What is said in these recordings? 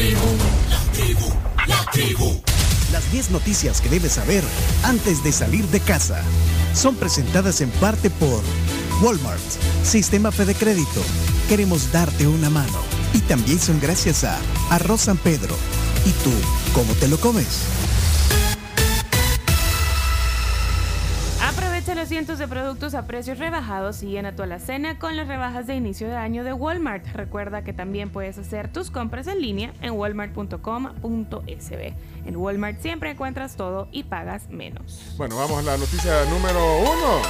tribu, la tribu, la. Las 10 noticias que debes saber antes de salir de casa son presentadas en parte por Walmart, Sistema Fede Crédito. Queremos darte una mano. Y también son gracias a Arroz San Pedro. ¿Y tú, cómo te lo comes? Los cientos de productos a precios rebajados y llena tu alacena con las rebajas de inicio de año de Walmart. Recuerda que también puedes hacer tus compras en línea en walmart.com.sb. En Walmart siempre encuentras todo y pagas menos. Bueno, vamos a la noticia número uno.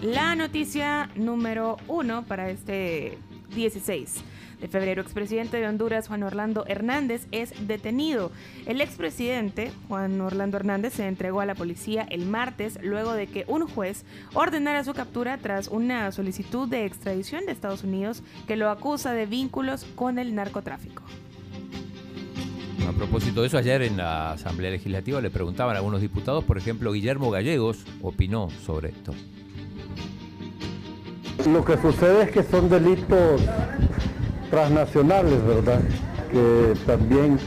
La noticia número uno para este 16 de febrero, expresidente de Honduras, Juan Orlando Hernández, es detenido. El expresidente, Juan Orlando Hernández, se entregó a la policía el martes luego de que un juez ordenara su captura tras una solicitud de extradición de Estados Unidos que lo acusa de vínculos con el narcotráfico. A propósito de eso, ayer en la Asamblea Legislativa le preguntaban a algunos diputados, por ejemplo, Guillermo Gallegos opinó sobre esto. Lo que sucede es que son delitos transnacionales, ¿verdad? Que también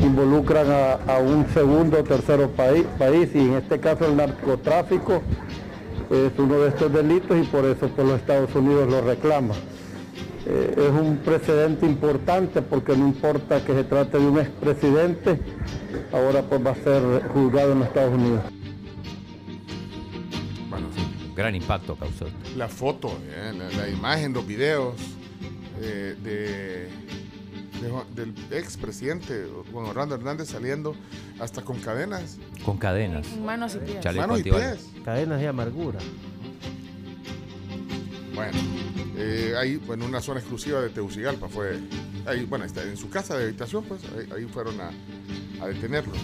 involucran a, un segundo o tercero país, país y en este caso el narcotráfico es uno de estos delitos y por eso por los Estados Unidos lo reclama. Eh, es un precedente importante porque no importa que se trate de un expresidente, ahora pues va a ser juzgado en los Estados Unidos. Bueno, sí, gran impacto causó. La foto, eh, la, la imagen, los videos. Eh, de, del expresidente Juan Orlando Hernández saliendo hasta con cadenas. Con cadenas. Manos y pies. Manos y pies. Cadenas de amargura. Bueno, eh, ahí en una zona exclusiva de Tegucigalpa fue, ahí, bueno, en su casa de habitación, pues ahí, fueron a, a, detenerlo.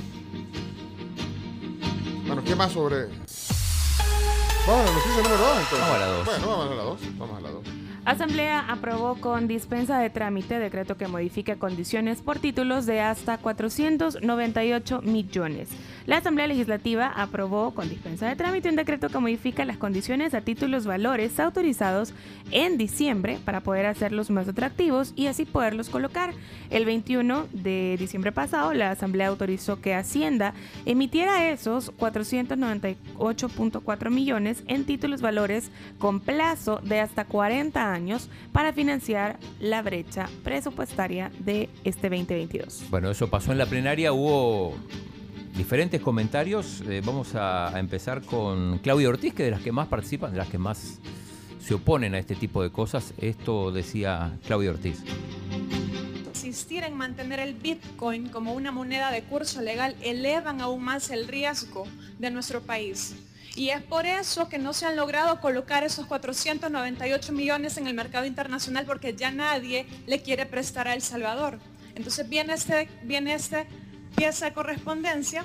Bueno, ¿qué más sobre? Vamos a la noticia número 2 entonces. Vamos a la 2. Bueno, vamos a la 2. Vamos a la 2. Asamblea aprobó con dispensa de trámite decreto que modifica condiciones por títulos de hasta 498 millones. La Asamblea Legislativa aprobó con dispensa de trámite un decreto que modifica las condiciones a títulos valores autorizados en diciembre para poder hacerlos más atractivos y así poderlos colocar. El 21 de diciembre pasado, la Asamblea autorizó que Hacienda emitiera esos 498.4 millones en títulos valores con plazo de hasta 40 años para financiar la brecha presupuestaria de este 2022. Bueno, eso pasó en la plenaria, hubo diferentes comentarios. Eh, vamos a, empezar con Claudia Ortiz, que de las que más participan, de las que más se oponen a este tipo de cosas. Esto decía Claudia Ortiz. Insistir en mantener el Bitcoin como una moneda de curso legal elevan aún más el riesgo de nuestro país. Y es por eso que no se han logrado colocar esos 498 millones en el mercado internacional porque ya nadie le quiere prestar a El Salvador. Entonces viene este, viene este pieza de correspondencia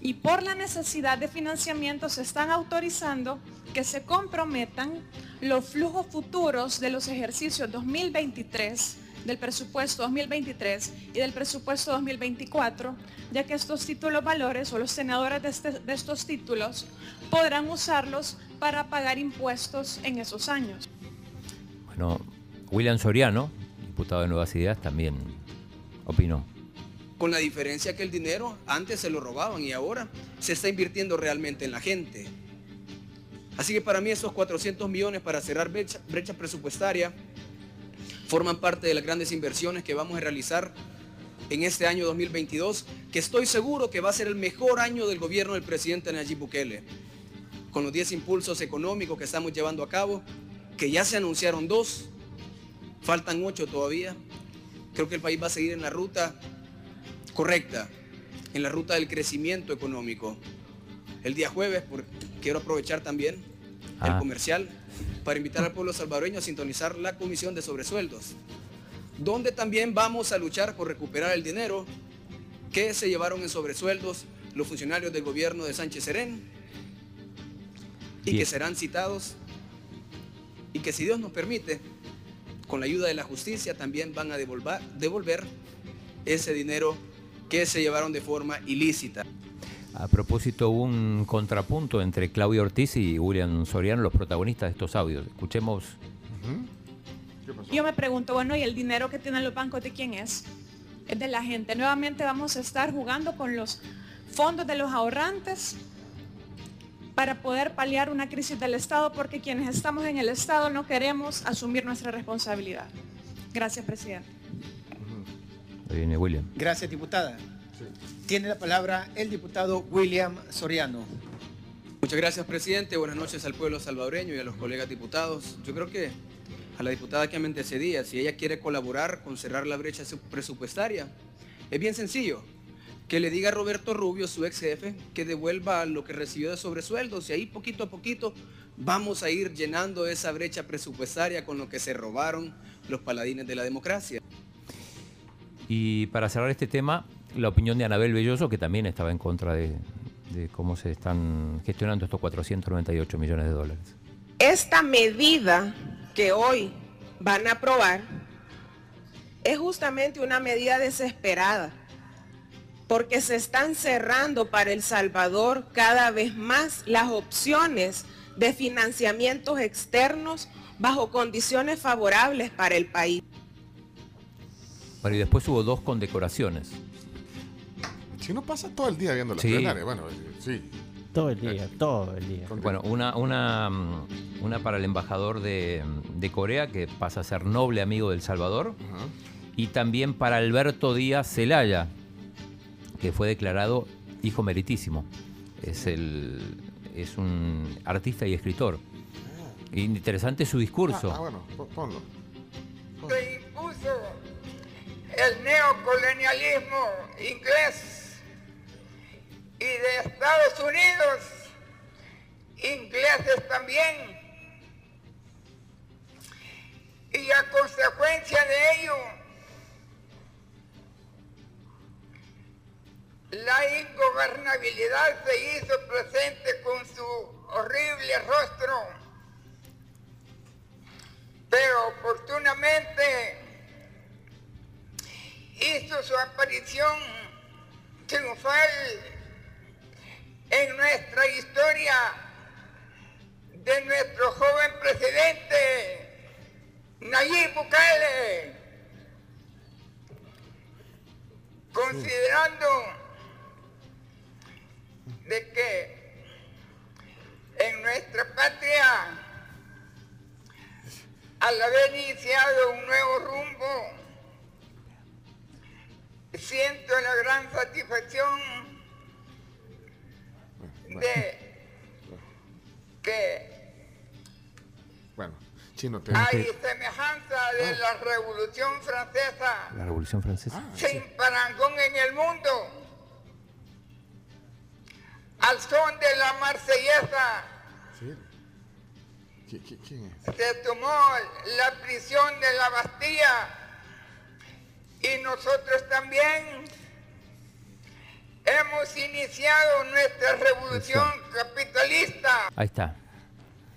y por la necesidad de financiamiento se están autorizando que se comprometan los flujos futuros de los ejercicios 2023 del presupuesto 2023 y del presupuesto 2024, ya que estos títulos valores o los senadores de, este, de estos títulos podrán usarlos para pagar impuestos en esos años. Bueno, William Soriano, diputado de Nuevas Ideas, también opinó con la diferencia que el dinero antes se lo robaban y ahora se está invirtiendo realmente en la gente. Así que para mí esos 400 millones para cerrar brecha, presupuestaria forman parte de las grandes inversiones que vamos a realizar en este año 2022, que estoy seguro que va a ser el mejor año del gobierno del presidente Nayib Bukele. Con los 10 impulsos económicos que estamos llevando a cabo, que ya se anunciaron dos, faltan ocho todavía. Creo que el país va a seguir en la ruta correcta en la ruta del crecimiento económico. El día jueves, quiero aprovechar también el ah. comercial para invitar al pueblo salvadoreño a sintonizar la comisión de sobresueldos, donde también vamos a luchar por recuperar el dinero que se llevaron en sobresueldos los funcionarios del gobierno de Sánchez Serén y que serán citados y que si Dios nos permite, con la ayuda de la justicia también van a devolver, devolver ese dinero que se llevaron de forma ilícita. A propósito, hubo un contrapunto entre Claudio Ortiz y William Soriano, los protagonistas de estos audios. Escuchemos. Yo me pregunto, bueno, ¿y el dinero que tienen los bancos de quién es? Es de la gente. Nuevamente vamos a estar jugando con los fondos de los ahorrantes para poder paliar una crisis del Estado porque quienes estamos en el Estado no queremos asumir nuestra responsabilidad. Gracias, presidente. Viene William. Gracias, diputada. Tiene la palabra el diputado William Soriano. Muchas gracias, presidente. Buenas noches al pueblo salvadoreño y a los colegas diputados. Yo creo que a la diputada que me antecedía, si ella quiere colaborar con cerrar la brecha presupuestaria, es bien sencillo. Que le diga a Roberto Rubio, su ex jefe, que devuelva lo que recibió de sobresueldos y ahí poquito a poquito vamos a ir llenando esa brecha presupuestaria con lo que se robaron los paladines de la democracia. Y para cerrar este tema, la opinión de Anabel Belloso, que también estaba en contra de, de cómo se están gestionando estos 498 millones de dólares. Esta medida que hoy van a aprobar es justamente una medida desesperada, porque se están cerrando para El Salvador cada vez más las opciones de financiamientos externos bajo condiciones favorables para el país. Bueno, y después hubo dos condecoraciones. Si no pasa todo el día viendo la Sí. plenaria, bueno, sí. Todo el día, todo el día. Bueno, una, una, mm, una para el embajador de, de Corea, que pasa a ser noble amigo del Salvador, Ajá. y también para Alberto Díaz Celaya, que fue declarado hijo meritísimo. Es, el, es un artista y escritor. Interesante su discurso. Ah, bueno, po- ponlo. El neocolonialismo inglés y de Estados Unidos, ingleses también. Y a consecuencia de ello, la ingobernabilidad se hizo presente con su horrible rostro. Pero oportunamente aparición triunfal en nuestra historia de nuestro joven presidente Nayib Bukele, considerando de que en nuestra patria, al haber iniciado un nuevo rumbo, siento la gran satisfacción de que Bueno, chino, te hay semejanza de la Revolución Francesa La Revolución Francesa. sin parangón en el mundo. Al son de la marsellesa Sí. ¿Qui- qui- ¿Quién es? se tomó la prisión de la Bastilla y nosotros también hemos iniciado nuestra revolución capitalista. Ahí está.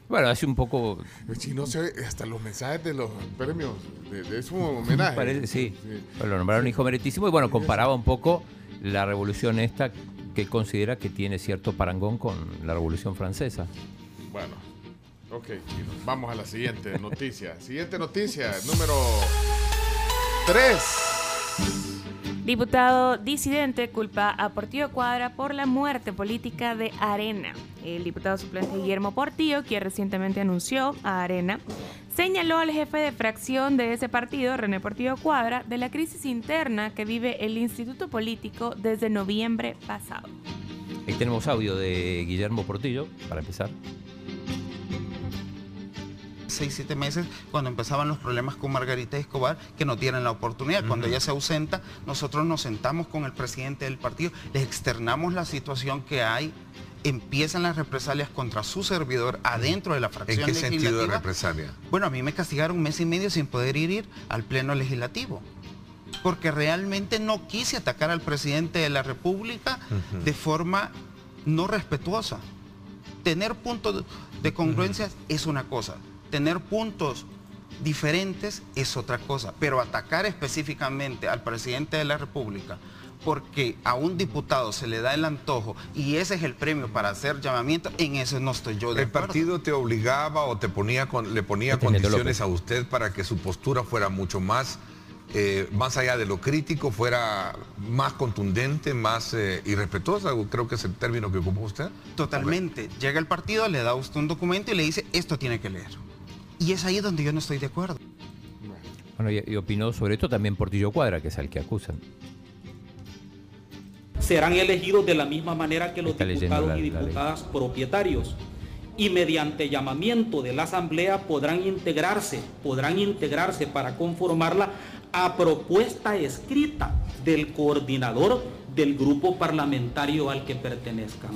Bueno, hace un poco. El chino se ve hasta los mensajes de los premios. De, de- es un homenaje. Parece, sí. Bueno, lo nombraron hijo meritísimo y bueno, comparaba un poco la revolución esta que él considera que tiene cierto parangón con la revolución francesa. Bueno, ok. Vamos a la siguiente noticia. Siguiente noticia, número 3. Diputado disidente culpa a Portillo Cuadra por la muerte política de Arena. El diputado suplente Guillermo Portillo, quien recientemente anunció a Arena, señaló al jefe de fracción de ese partido, René Portillo Cuadra, de la crisis interna que vive el instituto político desde noviembre pasado. Ahí tenemos audio de Guillermo Portillo, para empezar. Seis, siete meses cuando empezaban los problemas con Margarita Escobar, que no tienen la oportunidad. Cuando ella se ausenta, nosotros nos sentamos con el presidente del partido, le externamos la situación que hay, empiezan las represalias contra su servidor adentro de la ¿En fracción qué sentido de legislativa. represalia? Bueno, a mí me castigaron un mes y medio sin poder ir, ir al pleno legislativo. Porque realmente no quise atacar al presidente de la República de forma no respetuosa. Tener puntos de congruencia es una cosa, tener puntos diferentes es otra cosa, pero atacar específicamente al presidente de la República porque a un diputado se le da el antojo y ese es el premio para hacer llamamiento, en eso no estoy yo de ¿El acuerdo. partido te obligaba o te ponía con, le ponía Este condiciones López. a usted para que su postura fuera mucho más, eh, más allá de lo crítico, fuera más contundente, más eh, irrespetuosa? Creo que es el término que ocupó usted. Totalmente. Llega el partido, le da a usted un documento y le dice, esto tiene que leer. Y es ahí donde yo no estoy de acuerdo. Bueno, y, y opinó sobre esto también Portillo Cuadra, que es al que acusan. serán elegidos de la misma manera que los Está diputados la- y diputadas propietarios. Y mediante llamamiento de la Asamblea podrán integrarse, podrán integrarse para conformarla a propuesta escrita del coordinador del grupo parlamentario al que pertenezcan.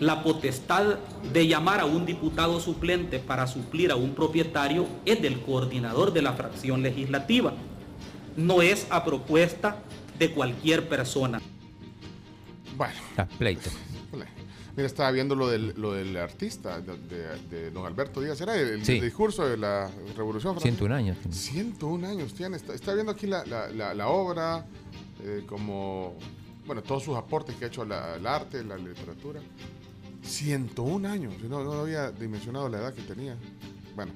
La potestad de llamar a un diputado suplente para suplir a un propietario es del coordinador de la fracción legislativa. No es a propuesta de cualquier persona. Bueno. Ah, pleito. Mira, estaba viendo lo del, lo del artista, de, de- de don Alberto Díaz, era el, Sí. el discurso de la Revolución Francesa. 101 años. 101 años tiene. Está, está viendo aquí la, la- la- la obra, eh, como, bueno, todos sus aportes que ha hecho al al arte, la literatura. 101 años. No, no había dimensionado la edad que tenía. Bueno,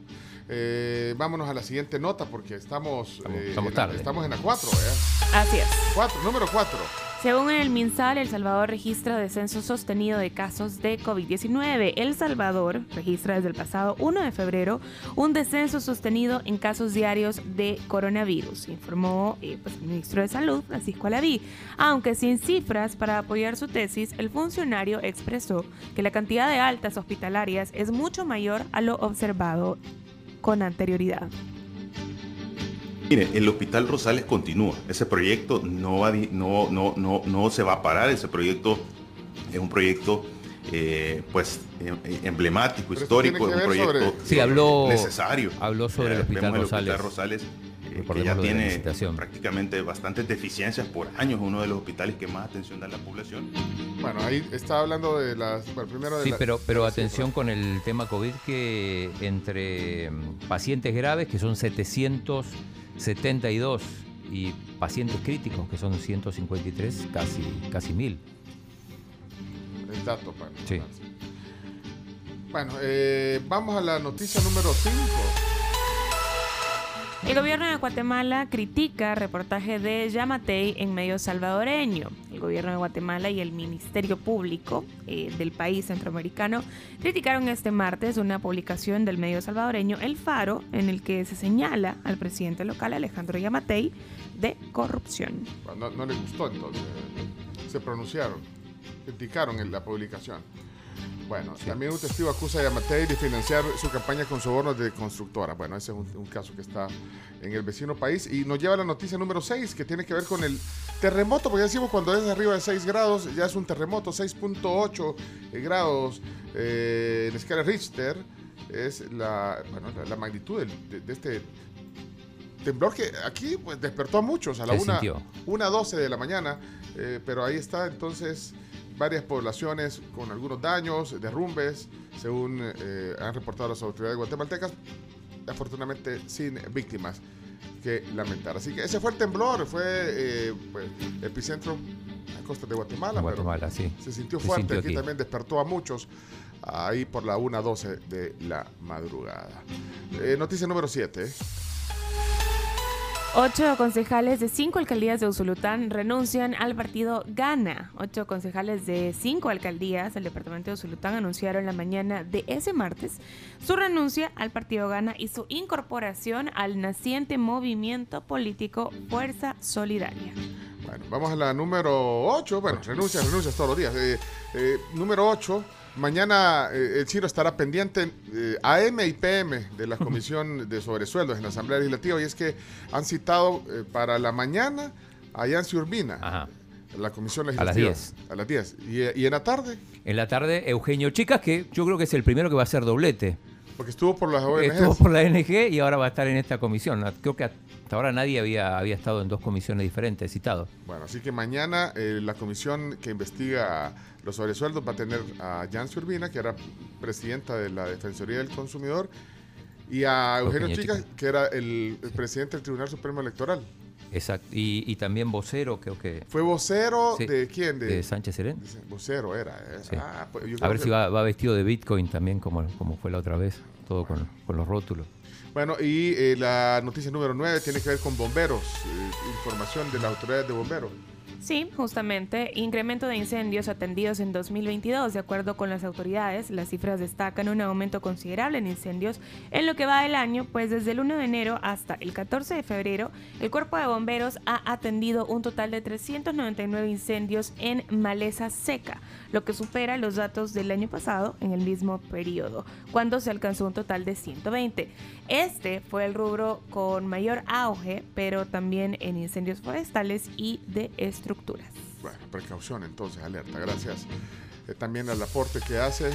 eh, vámonos a la siguiente nota porque estamos, eh, estamos en la- tarde. estamos en la 4. ¿eh? Así es. Cuatro, número 4. Según el MinSal, El Salvador registra descenso sostenido de casos de COVID-19. El Salvador registra desde el pasado 1 de febrero un descenso sostenido en casos diarios de coronavirus, informó eh, pues, el ministro de Salud, Francisco Alaví. Aunque sin cifras para apoyar su tesis, el funcionario expresó que la cantidad de altas hospitalarias es mucho mayor a lo observado con anterioridad. Mire, el Hospital Rosales continúa. Ese proyecto no, va, no, no, no, no se va a parar. Ese proyecto es un proyecto eh, pues em- emblemático, Pero histórico, es un proyecto sobre- Sí, habló- necesario. habló sobre el Eh, Hospital vemos el Rosales. Hospital Rosales, que ya tiene prácticamente bastantes deficiencias por años, uno de los hospitales que más atención da a la población. Bueno, ahí estaba hablando de las. Bueno, primero de Sí, la- pero, pero de atención con el tema COVID que entre mm, pacientes graves, que son 772, y pacientes críticos, que son 153, casi, casi mil. El dato, para. Sí. Bueno, eh, vamos a la noticia número 5. El gobierno de Guatemala critica reportaje de Yamatei en medio salvadoreño. El gobierno de Guatemala y el Ministerio Público eh, del país centroamericano criticaron este martes una publicación del medio salvadoreño El Faro en el que se señala al presidente local Alejandro Yamatei de corrupción. No, no gustó entonces. Se pronunciaron, criticaron en la publicación. Bueno, también un testigo acusa a Yamatei de financiar su campaña con sobornos de constructora. Bueno, ese es un, un caso que está en el vecino país. Y nos lleva a la noticia número 6, que tiene que ver con el terremoto, porque ya decimos cuando es arriba de 6 grados, ya es un terremoto, 6.8 grados eh, en escala Richter. Es la, bueno, la, la magnitud de, de este temblor que aquí pues, despertó a muchos a la Se una, sintió. 1.12 de la mañana, eh, pero ahí está entonces varias poblaciones con algunos daños, derrumbes, según eh, han reportado las autoridades guatemaltecas, afortunadamente sin víctimas que lamentar. Así que ese fue el temblor, fue eh, pues, epicentro a costa de Guatemala, pero Guatemala, sí. se sintió Se fuerte, sintió aquí, aquí. también despertó a muchos ahí por la 1.12 de la madrugada. Eh, noticia número 7. Ocho concejales de cinco alcaldías de Usulután renuncian al partido Gana. Ocho concejales de cinco alcaldías del departamento de Usulután anunciaron la mañana de ese martes su renuncia al partido Gana y su incorporación al naciente movimiento político Fuerza Solidaria. Bueno, vamos a la número 8. Bueno, renuncias, renuncias todos los días. Eh, eh, número 8. Mañana eh, el Chiro estará pendiente eh, AM y PM de la Comisión de Sobresueldos en la Asamblea Legislativa y es que han citado eh, para la mañana a Yancy Urbina, la Comisión A las Legislativa. 10. A las 10. ¿Y, y en la tarde? En la tarde, Eugenio Chicas, que yo creo que es el primero que va a hacer doblete. Porque estuvo por las ONGs. Estuvo por la NG y ahora va a estar en esta comisión. Creo que hasta ahora nadie había, había estado en dos comisiones diferentes citado. Bueno, así que mañana eh, la comisión que investiga los sobresueldos va a tener a Yancy Urbina, que era presidenta de la Defensoría del Consumidor, y a Eugenio Chicas, que era el, el presidente del Tribunal Supremo Electoral. Exacto. Y, y también vocero, creo que. ¿Fue vocero Sí, de quién? De, de Sánchez Serén. Vocero era. ¿eh? Sí. Ah, pues yo A ver que- si va, va vestido de Bitcoin también, como, como fue la otra vez, todo con, con los rótulos. Bueno, y eh, la noticia número 9 tiene que ver con bomberos. eh, información de la autoridad de bomberos. Sí, justamente, incremento de incendios atendidos en 2022. De acuerdo con las autoridades, las cifras destacan un aumento considerable en incendios en lo que va del año, pues desde el 1 de enero hasta el 14 de febrero, el Cuerpo de Bomberos ha atendido un total de 399 incendios en maleza seca, lo que supera los datos del año pasado en el mismo periodo, cuando se alcanzó un total de 120. Este fue el rubro con mayor auge, pero también en incendios forestales y de estructuras. Bueno, precaución entonces, alerta. Gracias eh, también al aporte que hace eh,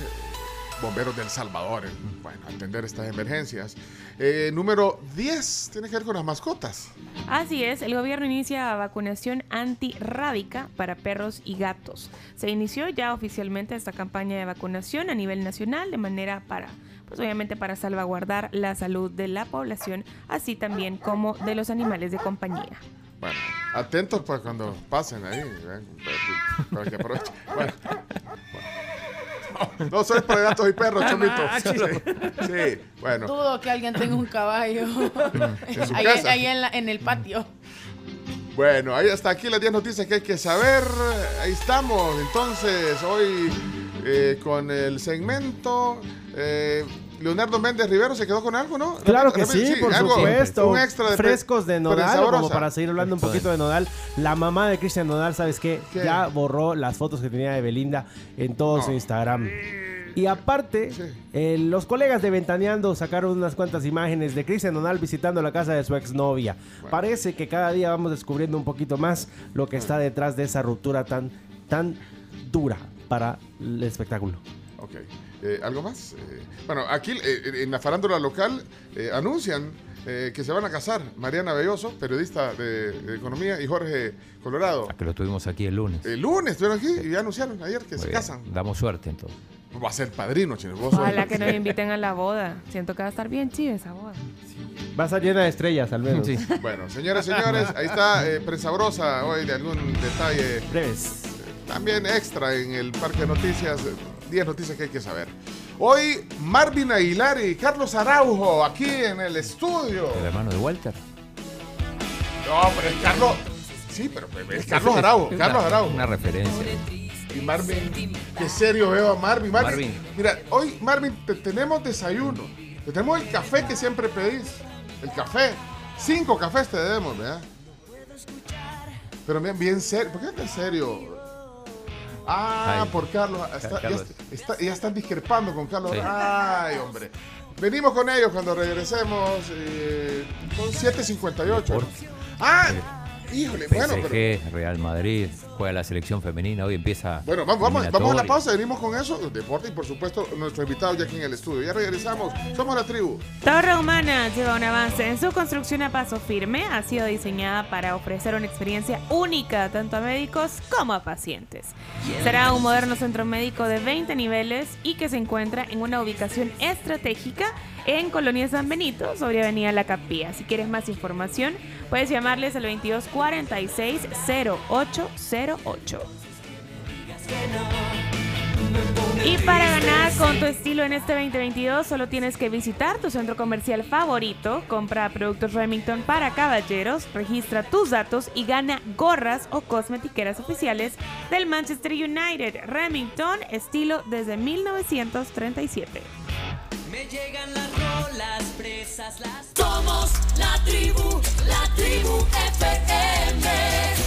Bomberos del Salvador en bueno, atender estas emergencias. Eh, número 10 tiene que ver con las mascotas. Así es, el gobierno inicia vacunación antirrábica para perros y gatos. Se inició ya oficialmente esta campaña de vacunación a nivel nacional de manera para, pues obviamente para salvaguardar la salud de la población, así también como de los animales de compañía. Bueno, atentos para cuando pasen ahí, ¿ven? para, que aprovechen. Bueno, bueno. No soy para gatos y perros, Ah, chomito. máchalo. Sí, sí, bueno. Dudo que alguien tenga un caballo En su ahí, casa. ahí en, la- en el patio. Bueno, ahí hasta aquí las 10 noticias que hay que saber. Ahí estamos. Entonces, hoy eh, con el segmento. eh, Leonardo Méndez Rivero se quedó con algo, ¿no? Claro que Rápido, sí, por algo, supuesto. Un extra de Frescos de Nodal, como para seguir hablando un poquito de Nodal. La mamá de Cristian Nodal, ¿sabes qué? ¿Qué? Ya borró las fotos que tenía de Belinda en todo su Instagram. Y aparte, eh, los colegas de Ventaneando sacaron unas cuantas imágenes de Cristian Nodal visitando la casa de su exnovia. Parece que cada día vamos descubriendo un poquito más lo que está detrás de esa ruptura tan, tan dura para el espectáculo. Ok. Eh, ¿Algo más? Eh, bueno, aquí eh, en la farándula local eh, anuncian eh, que se van a casar Mariana Belloso, periodista de, de economía, y Jorge Colorado. Que lo tuvimos aquí el lunes. El lunes estuvieron aquí y ya anunciaron ayer que se bien. casan. Damos suerte entonces. Va a ser padrino, chino. Ojalá que nos inviten a la boda. Siento que va a estar bien chiva esa boda. Va a estar llena de estrellas, al menos. Bueno, señoras y señores, ahí está eh, Prensa Brosa hoy de algún detalle. Breves. También extra en el Parque de Noticias. Eh, 10 noticias que hay que saber. Hoy Marvin Aguilar y Carlos Araujo aquí en el estudio. El hermano de Walter. No, pero es Carlos. Sí, pero es Carlos Araujo. Una- Carlos Araujo. Una referencia. Y Marvin, qué serio veo a Marvin. Marvin, Marvin. Mira, hoy Marvin te tenemos desayuno. Te tenemos el café que siempre pedís. El café. Cinco cafés te debemos, ¿verdad? Pero bien, bien serio. ¿Por qué tan serio? Ah, Ay. por Carlos. Está- Carlos. Ya, está- ya están discrepando con Carlos. Sí. Ay, hombre. Venimos con ellos cuando regresemos. eh, son 7.58. Ah, híjole. Bueno, pero, Real Madrid, juega la selección femenina, hoy empieza. Bueno, vamos, vamos, vamos a la pausa, venimos con eso, deporte y por supuesto nuestro invitado ya aquí en el estudio. Ya regresamos, somos la tribu. Torre Humana lleva un avance en su construcción a paso firme. Ha sido diseñada para ofrecer una experiencia única tanto a médicos como a pacientes. Será un moderno centro médico de 20 niveles y que se encuentra en una ubicación estratégica en Colonia San Benito, sobre Avenida La Capilla. Si quieres más información, puedes llamarles al 2246 0808. Y para ganar con tu estilo en este 2022 solo tienes que visitar tu centro comercial favorito, compra productos Remington para caballeros, registra tus datos y gana gorras o cosmetiqueras oficiales del Manchester United. Remington, estilo desde 1937. Me llegan las rolas presas, las... Somos la tribu, la tribu FM.